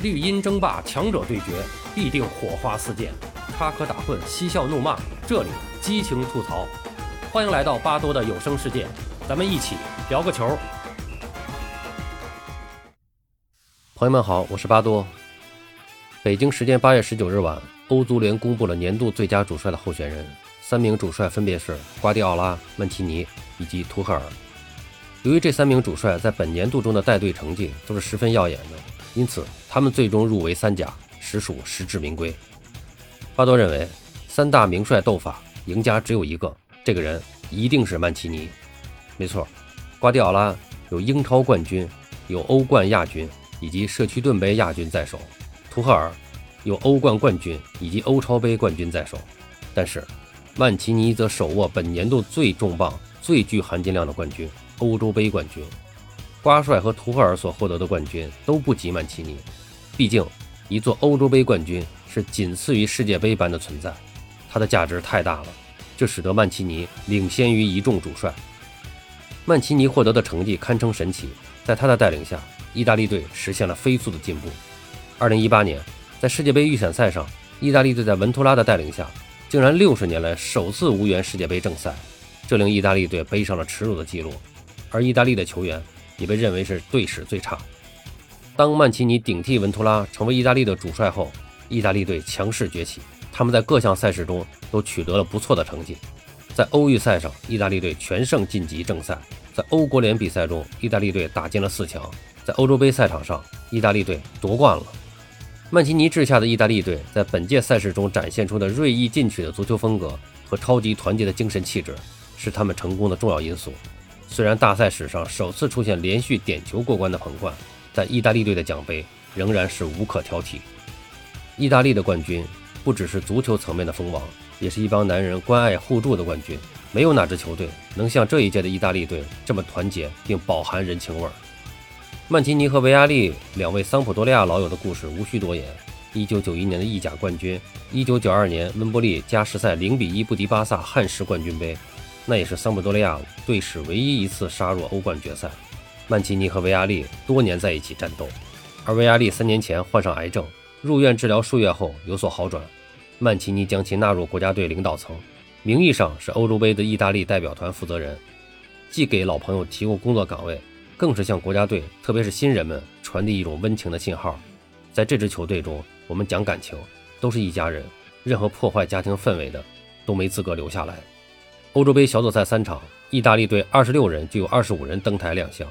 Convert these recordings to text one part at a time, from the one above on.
绿茵争霸，强者对决，必定火花四溅，插科打诨，嬉笑怒骂，这里激情吐槽。欢迎来到巴多的有声世界，咱们一起聊个球。朋友们好，我是巴多。北京时间八月十九日晚，欧足联公布了年度最佳主帅的候选人，三名主帅分别是瓜迪奥拉、曼奇尼以及图赫尔。由于这三名主帅在本年度中的带队成绩都是十分耀眼的，因此他们最终入围三甲，实属实至名归。巴多认为，三大名帅斗法，赢家只有一个，这个人一定是曼奇尼。没错，瓜迪奥拉有英超冠军、有欧冠亚军以及社区盾杯亚军在手；图赫尔有欧冠冠军以及欧超杯冠军在手。但是，曼奇尼则手握本年度最重磅、最具含金量的冠军。欧洲杯冠军，瓜帅和图赫尔所获得的冠军都不及曼奇尼。毕竟，一座欧洲杯冠军是仅次于世界杯般的存在，它的价值太大了，这使得曼奇尼领先于一众主帅。曼奇尼获得的成绩堪称神奇，在他的带领下，意大利队实现了飞速的进步。2018年，在世界杯预选赛上，意大利队在文图拉的带领下，竟然60年来首次无缘世界杯正赛，这令意大利队背上了耻辱的记录。而意大利的球员也被认为是队史最差。当曼奇尼顶替文图拉成为意大利的主帅后，意大利队强势崛起，他们在各项赛事中都取得了不错的成绩。在欧预赛上，意大利队全胜晋级正赛；在欧国联比赛中，意大利队打进了四强；在欧洲杯赛场上，意大利队夺冠了。曼奇尼治下的意大利队在本届赛事中展现出的锐意进取的足球风格和超级团结的精神气质，是他们成功的重要因素。虽然大赛史上首次出现连续点球过关的捧冠，但意大利队的奖杯仍然是无可挑剔。意大利的冠军不只是足球层面的锋王，也是一帮男人关爱互助的冠军。没有哪支球队能像这一届的意大利队这么团结并饱含人情味儿。曼奇尼和维亚利两位桑普多利亚老友的故事无需多言。1991年的意甲冠军，1992年温布利加时赛0比1不敌巴萨汉时冠军杯。那也是桑普多利亚队史唯一一次杀入欧冠决赛。曼奇尼和维亚利多年在一起战斗，而维亚利三年前患上癌症，入院治疗数月后有所好转。曼奇尼将其纳入国家队领导层，名义上是欧洲杯的意大利代表团负责人，既给老朋友提供工作岗位，更是向国家队，特别是新人们传递一种温情的信号。在这支球队中，我们讲感情，都是一家人，任何破坏家庭氛围的，都没资格留下来。欧洲杯小组赛三场，意大利队二十六人就有二十五人登台亮相。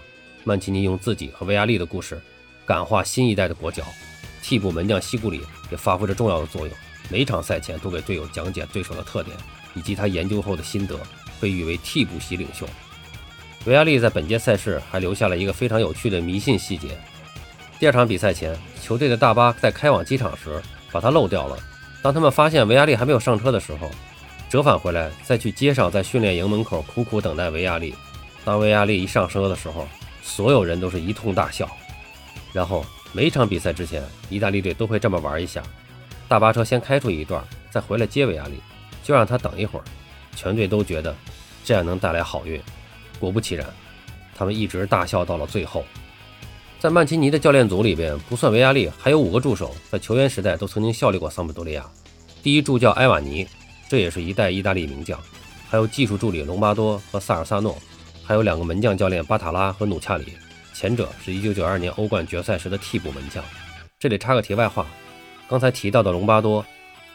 曼奇尼用自己和维亚利的故事感化新一代的国脚，替补门将西古里也发挥着重要的作用。每场赛前都给队友讲解对手的特点以及他研究后的心得，被誉为替补席领袖。维亚利在本届赛事还留下了一个非常有趣的迷信细节：第二场比赛前，球队的大巴在开往机场时把他漏掉了。当他们发现维亚利还没有上车的时候，折返回来，再去街上，在训练营门口苦苦等待维亚利。当维亚利一上车的时候，所有人都是一通大笑。然后每场比赛之前，意大利队都会这么玩一下：大巴车先开出一段，再回来接维亚利，就让他等一会儿。全队都觉得这样能带来好运。果不其然，他们一直大笑到了最后。在曼奇尼的教练组里边，不算维亚利，还有五个助手，在球员时代都曾经效力过桑普多利亚。第一助教埃瓦尼。这也是一代意大利名将，还有技术助理隆巴多和萨尔萨诺，还有两个门将教练巴塔拉和努恰里，前者是一九九二年欧冠决赛时的替补门将。这里插个题外话，刚才提到的隆巴多，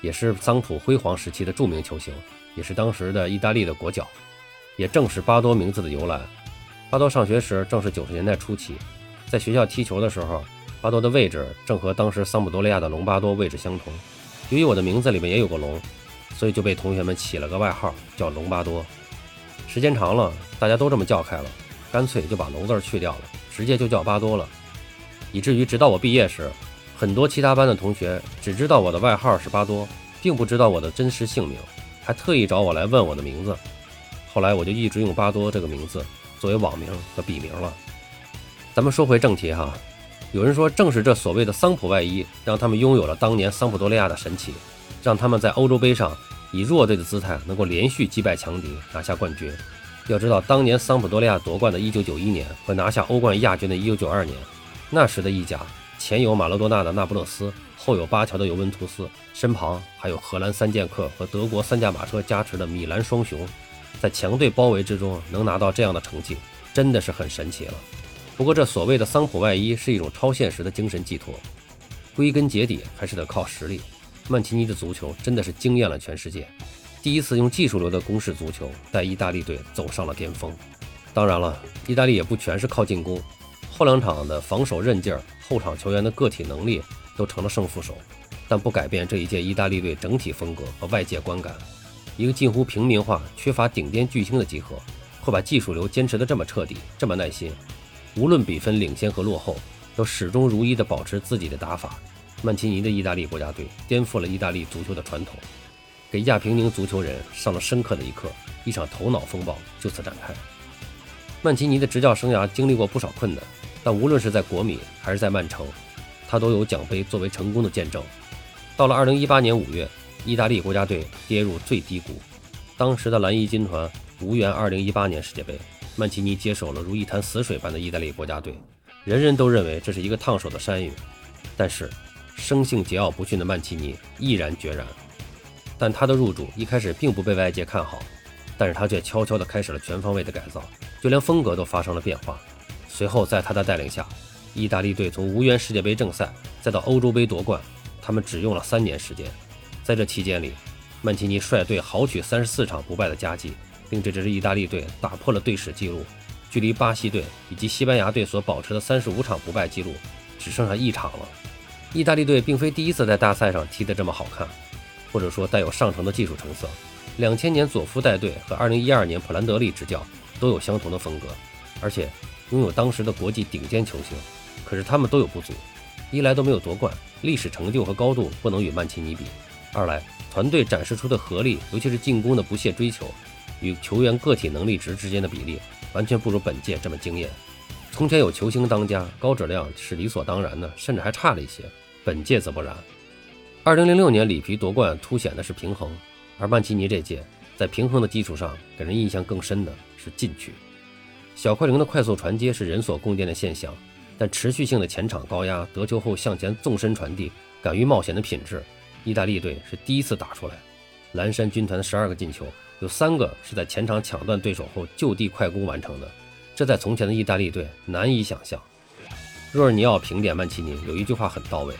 也是桑普辉煌时期的著名球星，也是当时的意大利的国脚，也正是巴多名字的由来。巴多上学时正是九十年代初期，在学校踢球的时候，巴多的位置正和当时桑普多利亚的隆巴多位置相同。由于我的名字里面也有个龙。所以就被同学们起了个外号，叫龙巴多。时间长了，大家都这么叫开了，干脆就把龙字去掉了，直接就叫巴多了。以至于直到我毕业时，很多其他班的同学只知道我的外号是巴多，并不知道我的真实姓名，还特意找我来问我的名字。后来我就一直用巴多这个名字作为网名和笔名了。咱们说回正题哈，有人说正是这所谓的桑普外衣，让他们拥有了当年桑普多利亚的神奇。让他们在欧洲杯上以弱队的姿态能够连续击败强敌，拿下冠军。要知道，当年桑普多利亚夺冠的1991年和拿下欧冠亚军的1992年，那时的意甲前有马拉多纳的那不勒斯，后有巴乔的尤文图斯，身旁还有荷兰三剑客和德国三驾马车加持的米兰双雄，在强队包围之中能拿到这样的成绩，真的是很神奇了。不过这所谓的桑普外衣是一种超现实的精神寄托，归根结底还是得靠实力。曼奇尼的足球真的是惊艳了全世界，第一次用技术流的攻势足球带意大利队走上了巅峰。当然了，意大利也不全是靠进攻，后两场的防守韧劲儿、后场球员的个体能力都成了胜负手，但不改变这一届意大利队整体风格和外界观感。一个近乎平民化、缺乏顶尖巨星的集合，会把技术流坚持得这么彻底、这么耐心，无论比分领先和落后，都始终如一地保持自己的打法。曼奇尼的意大利国家队颠覆了意大利足球的传统，给亚平宁足球人上了深刻的一课，一场头脑风暴就此展开。曼奇尼的执教生涯经历过不少困难，但无论是在国米还是在曼城，他都有奖杯作为成功的见证。到了2018年5月，意大利国家队跌入最低谷，当时的蓝衣军团无缘2018年世界杯，曼奇尼接手了如一潭死水般的意大利国家队，人人都认为这是一个烫手的山芋，但是。生性桀骜不驯的曼奇尼毅然决然，但他的入主一开始并不被外界看好，但是他却悄悄地开始了全方位的改造，就连风格都发生了变化。随后在他的带领下，意大利队从无缘世界杯正赛再到欧洲杯夺冠，他们只用了三年时间。在这期间里，曼奇尼率队豪取三十四场不败的佳绩，并这支意大利队打破了队史纪录，距离巴西队以及西班牙队所保持的三十五场不败纪录只剩下一场了。意大利队并非第一次在大赛上踢得这么好看，或者说带有上乘的技术成色。两千年佐夫带队和二零一二年普兰德利执教都有相同的风格，而且拥有当时的国际顶尖球星。可是他们都有不足：一来都没有夺冠，历史成就和高度不能与曼奇尼比；二来团队展示出的合力，尤其是进攻的不懈追求，与球员个体能力值之间的比例，完全不如本届这么惊艳。从前有球星当家，高质量是理所当然的，甚至还差了一些。本届则不然。二零零六年里皮夺冠，凸显的是平衡；而曼奇尼这届在平衡的基础上，给人印象更深的是进取。小快灵的快速传接是人所共见的现象，但持续性的前场高压、得球后向前纵深传递、敢于冒险的品质，意大利队是第一次打出来。蓝山军团的十二个进球，有三个是在前场抢断对手后就地快攻完成的，这在从前的意大利队难以想象。若尔尼奥评点曼奇尼有一句话很到位。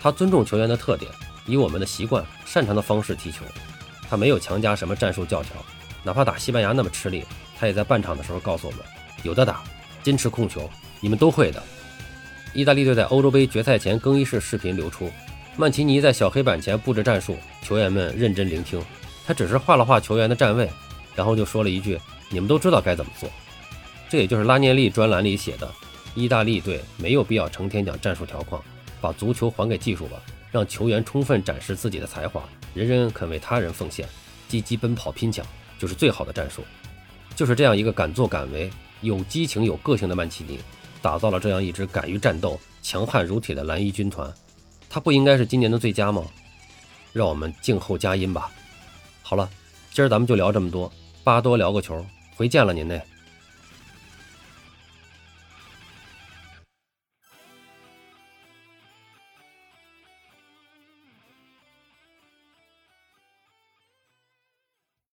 他尊重球员的特点，以我们的习惯、擅长的方式踢球。他没有强加什么战术教条，哪怕打西班牙那么吃力，他也在半场的时候告诉我们：有的打，坚持控球，你们都会的。意大利队在欧洲杯决赛前更衣室视频流出，曼奇尼在小黑板前布置战术，球员们认真聆听。他只是画了画球员的站位，然后就说了一句：“你们都知道该怎么做。”这也就是拉涅利专栏里写的：意大利队没有必要成天讲战术条框。把足球还给技术吧，让球员充分展示自己的才华，人人肯为他人奉献，积极奔跑拼抢，就是最好的战术。就是这样一个敢作敢为、有激情有个性的曼奇尼，打造了这样一支敢于战斗、强悍如铁的蓝衣军团。他不应该是今年的最佳吗？让我们静候佳音吧。好了，今儿咱们就聊这么多，巴多聊个球，回见了您嘞。